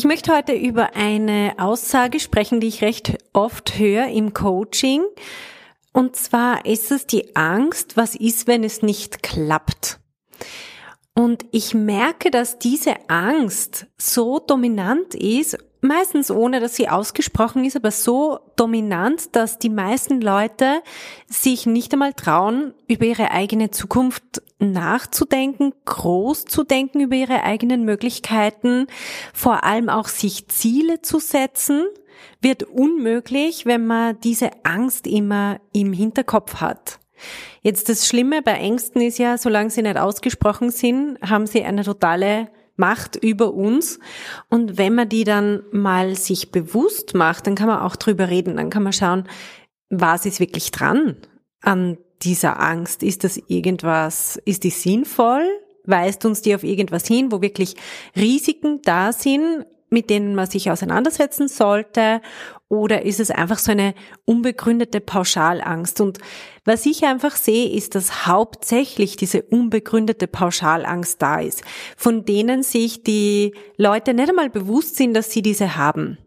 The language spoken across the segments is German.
Ich möchte heute über eine Aussage sprechen, die ich recht oft höre im Coaching. Und zwar ist es die Angst, was ist, wenn es nicht klappt? Und ich merke, dass diese Angst so dominant ist, meistens ohne dass sie ausgesprochen ist, aber so dominant, dass die meisten Leute sich nicht einmal trauen, über ihre eigene Zukunft nachzudenken, groß zu denken über ihre eigenen Möglichkeiten, vor allem auch sich Ziele zu setzen, wird unmöglich, wenn man diese Angst immer im Hinterkopf hat. Jetzt das Schlimme bei Ängsten ist ja, solange sie nicht ausgesprochen sind, haben sie eine totale Macht über uns. Und wenn man die dann mal sich bewusst macht, dann kann man auch drüber reden. Dann kann man schauen, was ist wirklich dran an dieser Angst? Ist das irgendwas, ist die sinnvoll? Weist uns die auf irgendwas hin, wo wirklich Risiken da sind, mit denen man sich auseinandersetzen sollte? Oder ist es einfach so eine unbegründete Pauschalangst? Und was ich einfach sehe, ist, dass hauptsächlich diese unbegründete Pauschalangst da ist, von denen sich die Leute nicht einmal bewusst sind, dass sie diese haben.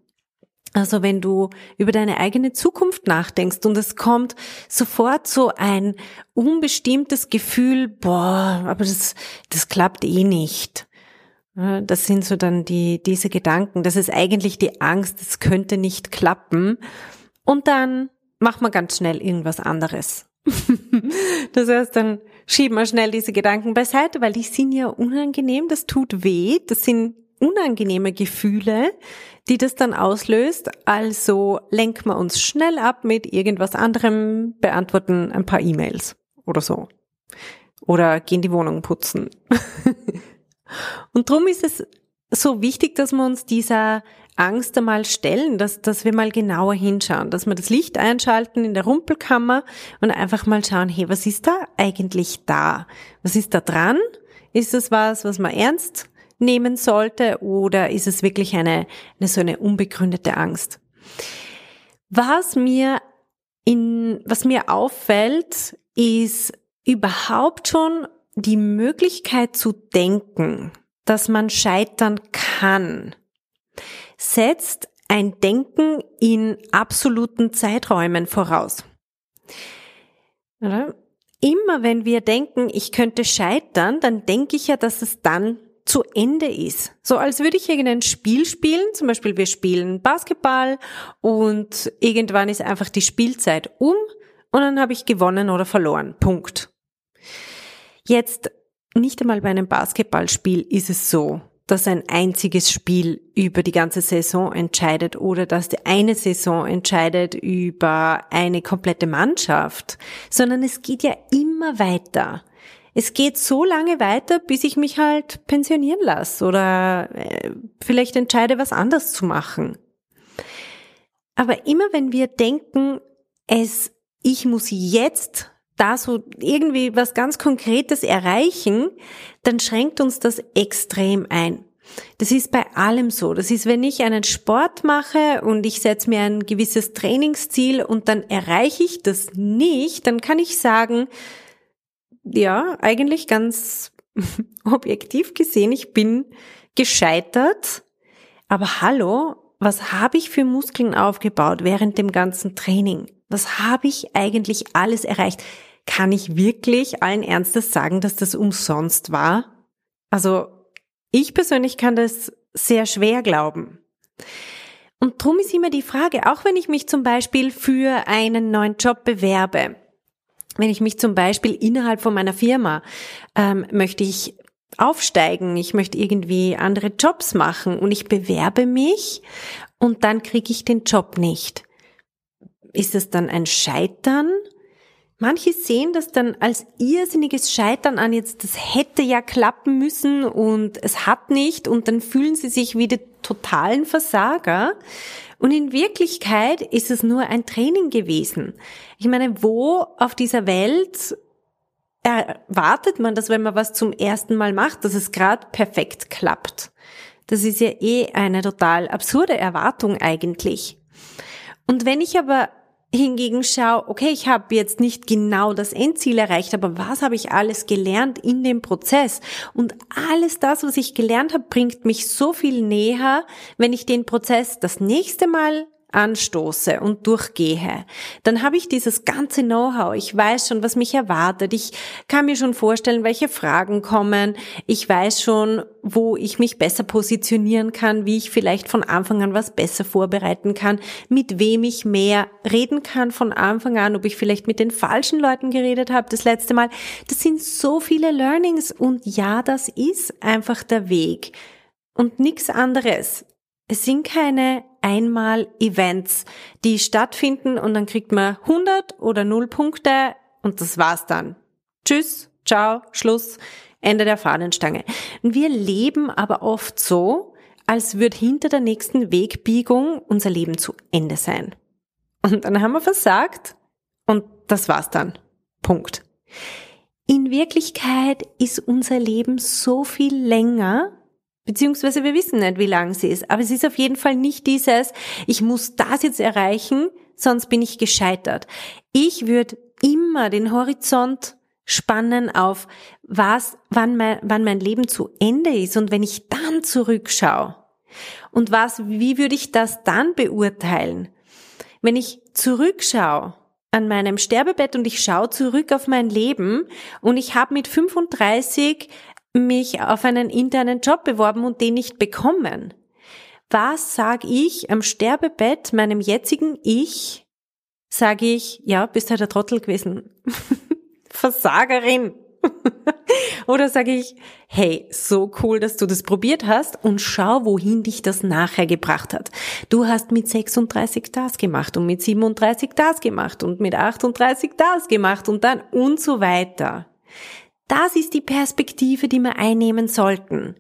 Also wenn du über deine eigene Zukunft nachdenkst und es kommt sofort so ein unbestimmtes Gefühl, boah, aber das, das klappt eh nicht. Das sind so dann die, diese Gedanken. Das ist eigentlich die Angst, es könnte nicht klappen. Und dann macht man ganz schnell irgendwas anderes. das heißt, dann schieben wir schnell diese Gedanken beiseite, weil die sind ja unangenehm, das tut weh, das sind unangenehme Gefühle, die das dann auslöst. Also lenken wir uns schnell ab mit irgendwas anderem, beantworten ein paar E-Mails oder so. Oder gehen die Wohnung putzen. Und drum ist es so wichtig, dass wir uns dieser Angst einmal stellen, dass, dass wir mal genauer hinschauen, dass wir das Licht einschalten in der Rumpelkammer und einfach mal schauen, hey, was ist da eigentlich da? Was ist da dran? Ist das was, was man ernst nehmen sollte oder ist es wirklich eine, eine so eine unbegründete Angst? Was mir in, was mir auffällt, ist überhaupt schon die Möglichkeit zu denken, dass man scheitern kann, setzt ein Denken in absoluten Zeiträumen voraus. Oder? Immer wenn wir denken, ich könnte scheitern, dann denke ich ja, dass es dann zu Ende ist. So als würde ich irgendein Spiel spielen, zum Beispiel wir spielen Basketball und irgendwann ist einfach die Spielzeit um und dann habe ich gewonnen oder verloren. Punkt. Jetzt nicht einmal bei einem Basketballspiel ist es so, dass ein einziges Spiel über die ganze Saison entscheidet oder dass die eine Saison entscheidet über eine komplette Mannschaft, sondern es geht ja immer weiter. Es geht so lange weiter, bis ich mich halt pensionieren lasse oder äh, vielleicht entscheide, was anders zu machen. Aber immer wenn wir denken, es, ich muss jetzt da so irgendwie was ganz Konkretes erreichen, dann schränkt uns das extrem ein. Das ist bei allem so. Das ist, wenn ich einen Sport mache und ich setze mir ein gewisses Trainingsziel und dann erreiche ich das nicht, dann kann ich sagen, ja, eigentlich ganz objektiv gesehen, ich bin gescheitert. Aber hallo, was habe ich für Muskeln aufgebaut während dem ganzen Training? Was habe ich eigentlich alles erreicht? Kann ich wirklich allen Ernstes sagen, dass das umsonst war? Also ich persönlich kann das sehr schwer glauben. Und drum ist immer die Frage, auch wenn ich mich zum Beispiel für einen neuen Job bewerbe, wenn ich mich zum Beispiel innerhalb von meiner Firma ähm, möchte ich aufsteigen, ich möchte irgendwie andere Jobs machen und ich bewerbe mich und dann kriege ich den Job nicht ist es dann ein Scheitern? Manche sehen das dann als irrsinniges Scheitern an, jetzt das hätte ja klappen müssen und es hat nicht und dann fühlen sie sich wie die totalen Versager. Und in Wirklichkeit ist es nur ein Training gewesen. Ich meine, wo auf dieser Welt erwartet man das, wenn man was zum ersten Mal macht, dass es gerade perfekt klappt? Das ist ja eh eine total absurde Erwartung eigentlich. Und wenn ich aber hingegen schaue, okay, ich habe jetzt nicht genau das Endziel erreicht, aber was habe ich alles gelernt in dem Prozess? Und alles das, was ich gelernt habe, bringt mich so viel näher, wenn ich den Prozess das nächste Mal anstoße und durchgehe, dann habe ich dieses ganze Know-how. Ich weiß schon, was mich erwartet. Ich kann mir schon vorstellen, welche Fragen kommen. Ich weiß schon, wo ich mich besser positionieren kann, wie ich vielleicht von Anfang an was besser vorbereiten kann, mit wem ich mehr reden kann von Anfang an, ob ich vielleicht mit den falschen Leuten geredet habe das letzte Mal. Das sind so viele Learnings und ja, das ist einfach der Weg und nichts anderes. Es sind keine einmal Events, die stattfinden und dann kriegt man 100 oder 0 Punkte und das war's dann. Tschüss, ciao, Schluss, Ende der Fahnenstange. Wir leben aber oft so, als würde hinter der nächsten Wegbiegung unser Leben zu Ende sein. Und dann haben wir versagt und das war's dann. Punkt. In Wirklichkeit ist unser Leben so viel länger Beziehungsweise wir wissen nicht, wie lang sie ist. Aber es ist auf jeden Fall nicht dieses, ich muss das jetzt erreichen, sonst bin ich gescheitert. Ich würde immer den Horizont spannen auf, was, wann mein, wann mein Leben zu Ende ist und wenn ich dann zurückschaue. Und was, wie würde ich das dann beurteilen? Wenn ich zurückschaue an meinem Sterbebett und ich schaue zurück auf mein Leben und ich habe mit 35 mich auf einen internen Job beworben und den nicht bekommen. Was sage ich am Sterbebett meinem jetzigen Ich? Sage ich, ja, bist halt der Trottel gewesen. Versagerin. Oder sage ich, hey, so cool, dass du das probiert hast und schau, wohin dich das nachher gebracht hat. Du hast mit 36 das gemacht und mit 37 das gemacht und mit 38 das gemacht und dann und so weiter. Das ist die Perspektive, die wir einnehmen sollten.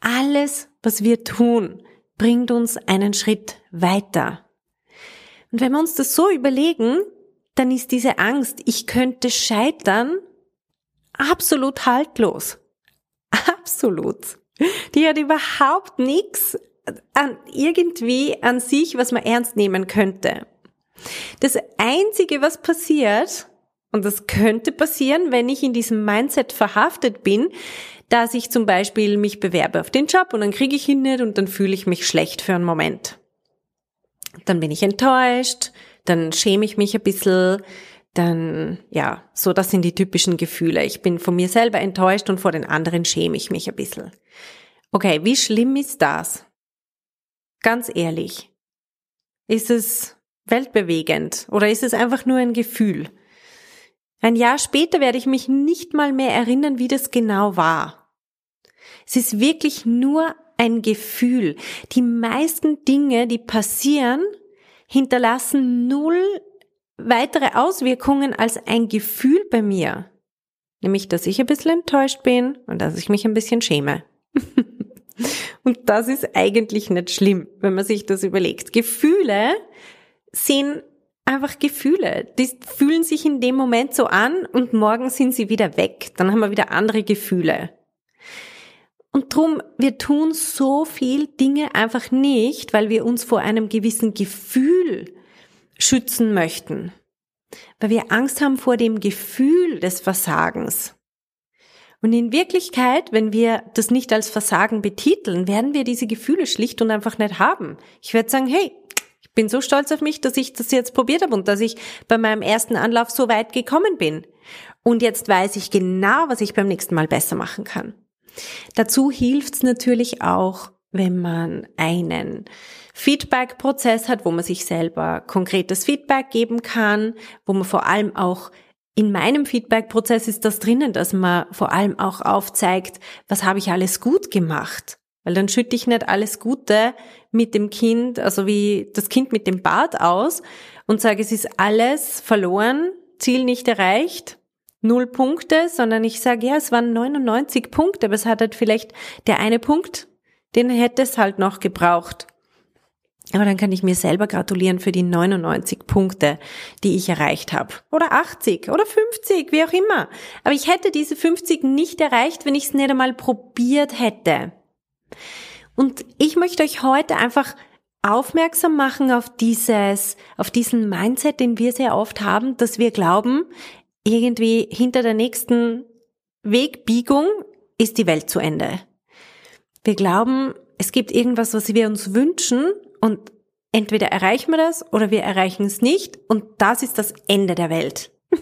Alles, was wir tun, bringt uns einen Schritt weiter. Und wenn wir uns das so überlegen, dann ist diese Angst, ich könnte scheitern, absolut haltlos. Absolut. Die hat überhaupt nichts an irgendwie an sich, was man ernst nehmen könnte. Das einzige, was passiert, und das könnte passieren, wenn ich in diesem Mindset verhaftet bin, dass ich zum Beispiel mich bewerbe auf den Job und dann kriege ich ihn nicht und dann fühle ich mich schlecht für einen Moment. Dann bin ich enttäuscht, dann schäme ich mich ein bisschen, dann, ja, so das sind die typischen Gefühle. Ich bin von mir selber enttäuscht und vor den anderen schäme ich mich ein bisschen. Okay, wie schlimm ist das? Ganz ehrlich. Ist es weltbewegend oder ist es einfach nur ein Gefühl? Ein Jahr später werde ich mich nicht mal mehr erinnern, wie das genau war. Es ist wirklich nur ein Gefühl. Die meisten Dinge, die passieren, hinterlassen null weitere Auswirkungen als ein Gefühl bei mir. Nämlich, dass ich ein bisschen enttäuscht bin und dass ich mich ein bisschen schäme. und das ist eigentlich nicht schlimm, wenn man sich das überlegt. Gefühle sind einfach Gefühle. Die fühlen sich in dem Moment so an und morgen sind sie wieder weg. Dann haben wir wieder andere Gefühle. Und drum, wir tun so viel Dinge einfach nicht, weil wir uns vor einem gewissen Gefühl schützen möchten. Weil wir Angst haben vor dem Gefühl des Versagens. Und in Wirklichkeit, wenn wir das nicht als Versagen betiteln, werden wir diese Gefühle schlicht und einfach nicht haben. Ich werde sagen, hey, bin so stolz auf mich, dass ich das jetzt probiert habe und dass ich bei meinem ersten Anlauf so weit gekommen bin. Und jetzt weiß ich genau, was ich beim nächsten Mal besser machen kann. Dazu hilft es natürlich auch, wenn man einen Feedback-Prozess hat, wo man sich selber konkretes Feedback geben kann, wo man vor allem auch in meinem Feedback-Prozess ist das drinnen, dass man vor allem auch aufzeigt, was habe ich alles gut gemacht. Weil dann schütte ich nicht alles Gute mit dem Kind, also wie das Kind mit dem Bart aus und sage, es ist alles verloren, Ziel nicht erreicht, null Punkte, sondern ich sage, ja, es waren 99 Punkte, aber es hat halt vielleicht der eine Punkt, den hätte es halt noch gebraucht. Aber dann kann ich mir selber gratulieren für die 99 Punkte, die ich erreicht habe. Oder 80 oder 50, wie auch immer. Aber ich hätte diese 50 nicht erreicht, wenn ich es nicht einmal probiert hätte. Und ich möchte euch heute einfach aufmerksam machen auf dieses, auf diesen Mindset, den wir sehr oft haben, dass wir glauben, irgendwie hinter der nächsten Wegbiegung ist die Welt zu Ende. Wir glauben, es gibt irgendwas, was wir uns wünschen und entweder erreichen wir das oder wir erreichen es nicht und das ist das Ende der Welt.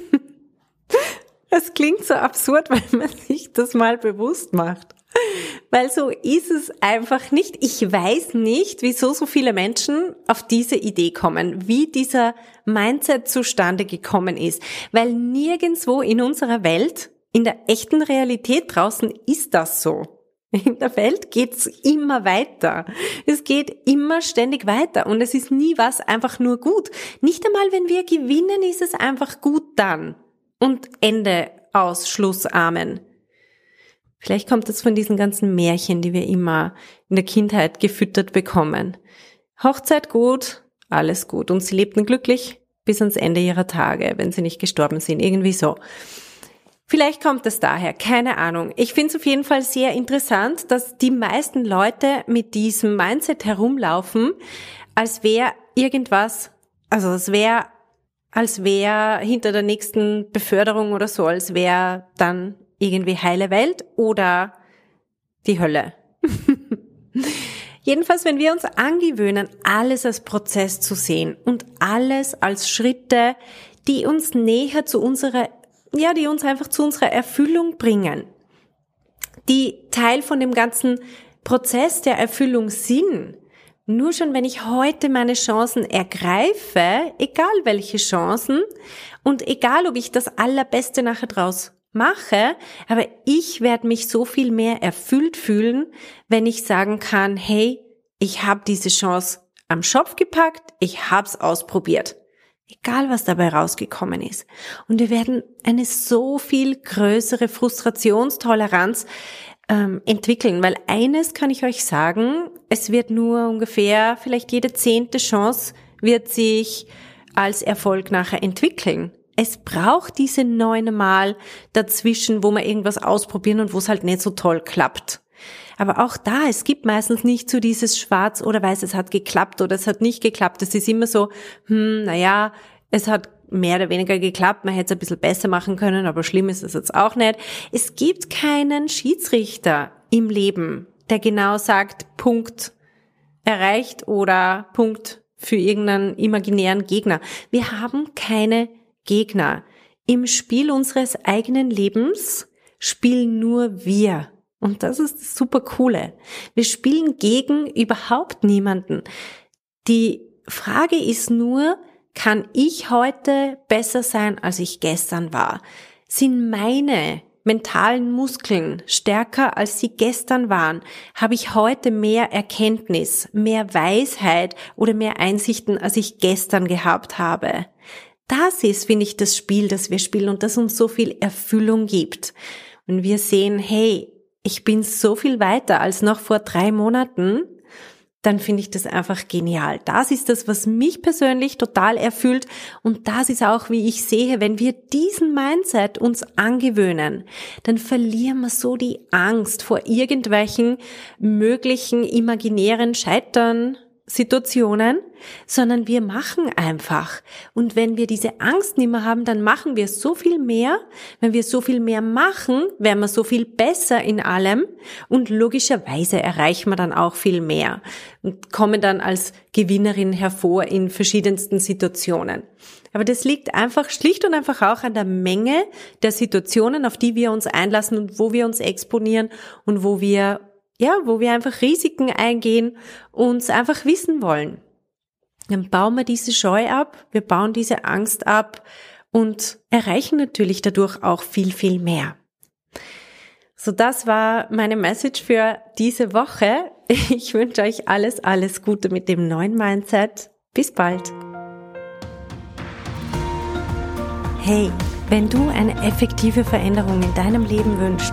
Das klingt so absurd, weil man sich das mal bewusst macht. Weil so ist es einfach nicht. Ich weiß nicht, wieso so viele Menschen auf diese Idee kommen, wie dieser Mindset zustande gekommen ist. Weil nirgendswo in unserer Welt, in der echten Realität draußen ist das so. In der Welt geht's immer weiter. Es geht immer ständig weiter und es ist nie was einfach nur gut. Nicht einmal, wenn wir gewinnen, ist es einfach gut dann. Und Ende aus Schluss Amen. Vielleicht kommt das von diesen ganzen Märchen, die wir immer in der Kindheit gefüttert bekommen. Hochzeit gut, alles gut. Und sie lebten glücklich bis ans Ende ihrer Tage, wenn sie nicht gestorben sind. Irgendwie so. Vielleicht kommt es daher, keine Ahnung. Ich finde es auf jeden Fall sehr interessant, dass die meisten Leute mit diesem Mindset herumlaufen, als wäre irgendwas, also es wäre, als wäre hinter der nächsten Beförderung oder so, als wäre dann irgendwie heile Welt oder die Hölle. Jedenfalls, wenn wir uns angewöhnen, alles als Prozess zu sehen und alles als Schritte, die uns näher zu unserer, ja, die uns einfach zu unserer Erfüllung bringen, die Teil von dem ganzen Prozess der Erfüllung sind. Nur schon, wenn ich heute meine Chancen ergreife, egal welche Chancen, und egal, ob ich das Allerbeste nachher draus mache, aber ich werde mich so viel mehr erfüllt fühlen, wenn ich sagen kann, hey, ich habe diese Chance am Schopf gepackt, ich hab's ausprobiert. Egal, was dabei rausgekommen ist. Und wir werden eine so viel größere Frustrationstoleranz ähm, entwickeln, weil eines kann ich euch sagen, es wird nur ungefähr, vielleicht jede zehnte Chance wird sich als Erfolg nachher entwickeln es braucht diese neun Mal dazwischen, wo wir irgendwas ausprobieren und wo es halt nicht so toll klappt. Aber auch da, es gibt meistens nicht so dieses Schwarz oder Weiß, es hat geklappt oder es hat nicht geklappt. Es ist immer so, hm, naja, es hat mehr oder weniger geklappt, man hätte es ein bisschen besser machen können, aber schlimm ist es jetzt auch nicht. Es gibt keinen Schiedsrichter im Leben, der genau sagt, Punkt erreicht oder Punkt für irgendeinen imaginären Gegner. Wir haben keine Gegner. Im Spiel unseres eigenen Lebens spielen nur wir. Und das ist das super coole. Wir spielen gegen überhaupt niemanden. Die Frage ist nur, kann ich heute besser sein, als ich gestern war? Sind meine mentalen Muskeln stärker, als sie gestern waren? Habe ich heute mehr Erkenntnis, mehr Weisheit oder mehr Einsichten, als ich gestern gehabt habe? Das ist, finde ich, das Spiel, das wir spielen und das uns so viel Erfüllung gibt. Und wir sehen, hey, ich bin so viel weiter als noch vor drei Monaten, dann finde ich das einfach genial. Das ist das, was mich persönlich total erfüllt und das ist auch, wie ich sehe, wenn wir diesen Mindset uns angewöhnen, dann verlieren wir so die Angst vor irgendwelchen möglichen imaginären Scheitern, Situationen, sondern wir machen einfach. Und wenn wir diese Angst nicht mehr haben, dann machen wir so viel mehr. Wenn wir so viel mehr machen, werden wir so viel besser in allem und logischerweise erreichen wir dann auch viel mehr und kommen dann als Gewinnerin hervor in verschiedensten Situationen. Aber das liegt einfach schlicht und einfach auch an der Menge der Situationen, auf die wir uns einlassen und wo wir uns exponieren und wo wir ja, wo wir einfach Risiken eingehen, uns einfach wissen wollen. Dann bauen wir diese Scheu ab, wir bauen diese Angst ab und erreichen natürlich dadurch auch viel, viel mehr. So, das war meine Message für diese Woche. Ich wünsche euch alles, alles Gute mit dem neuen Mindset. Bis bald. Hey, wenn du eine effektive Veränderung in deinem Leben wünschst,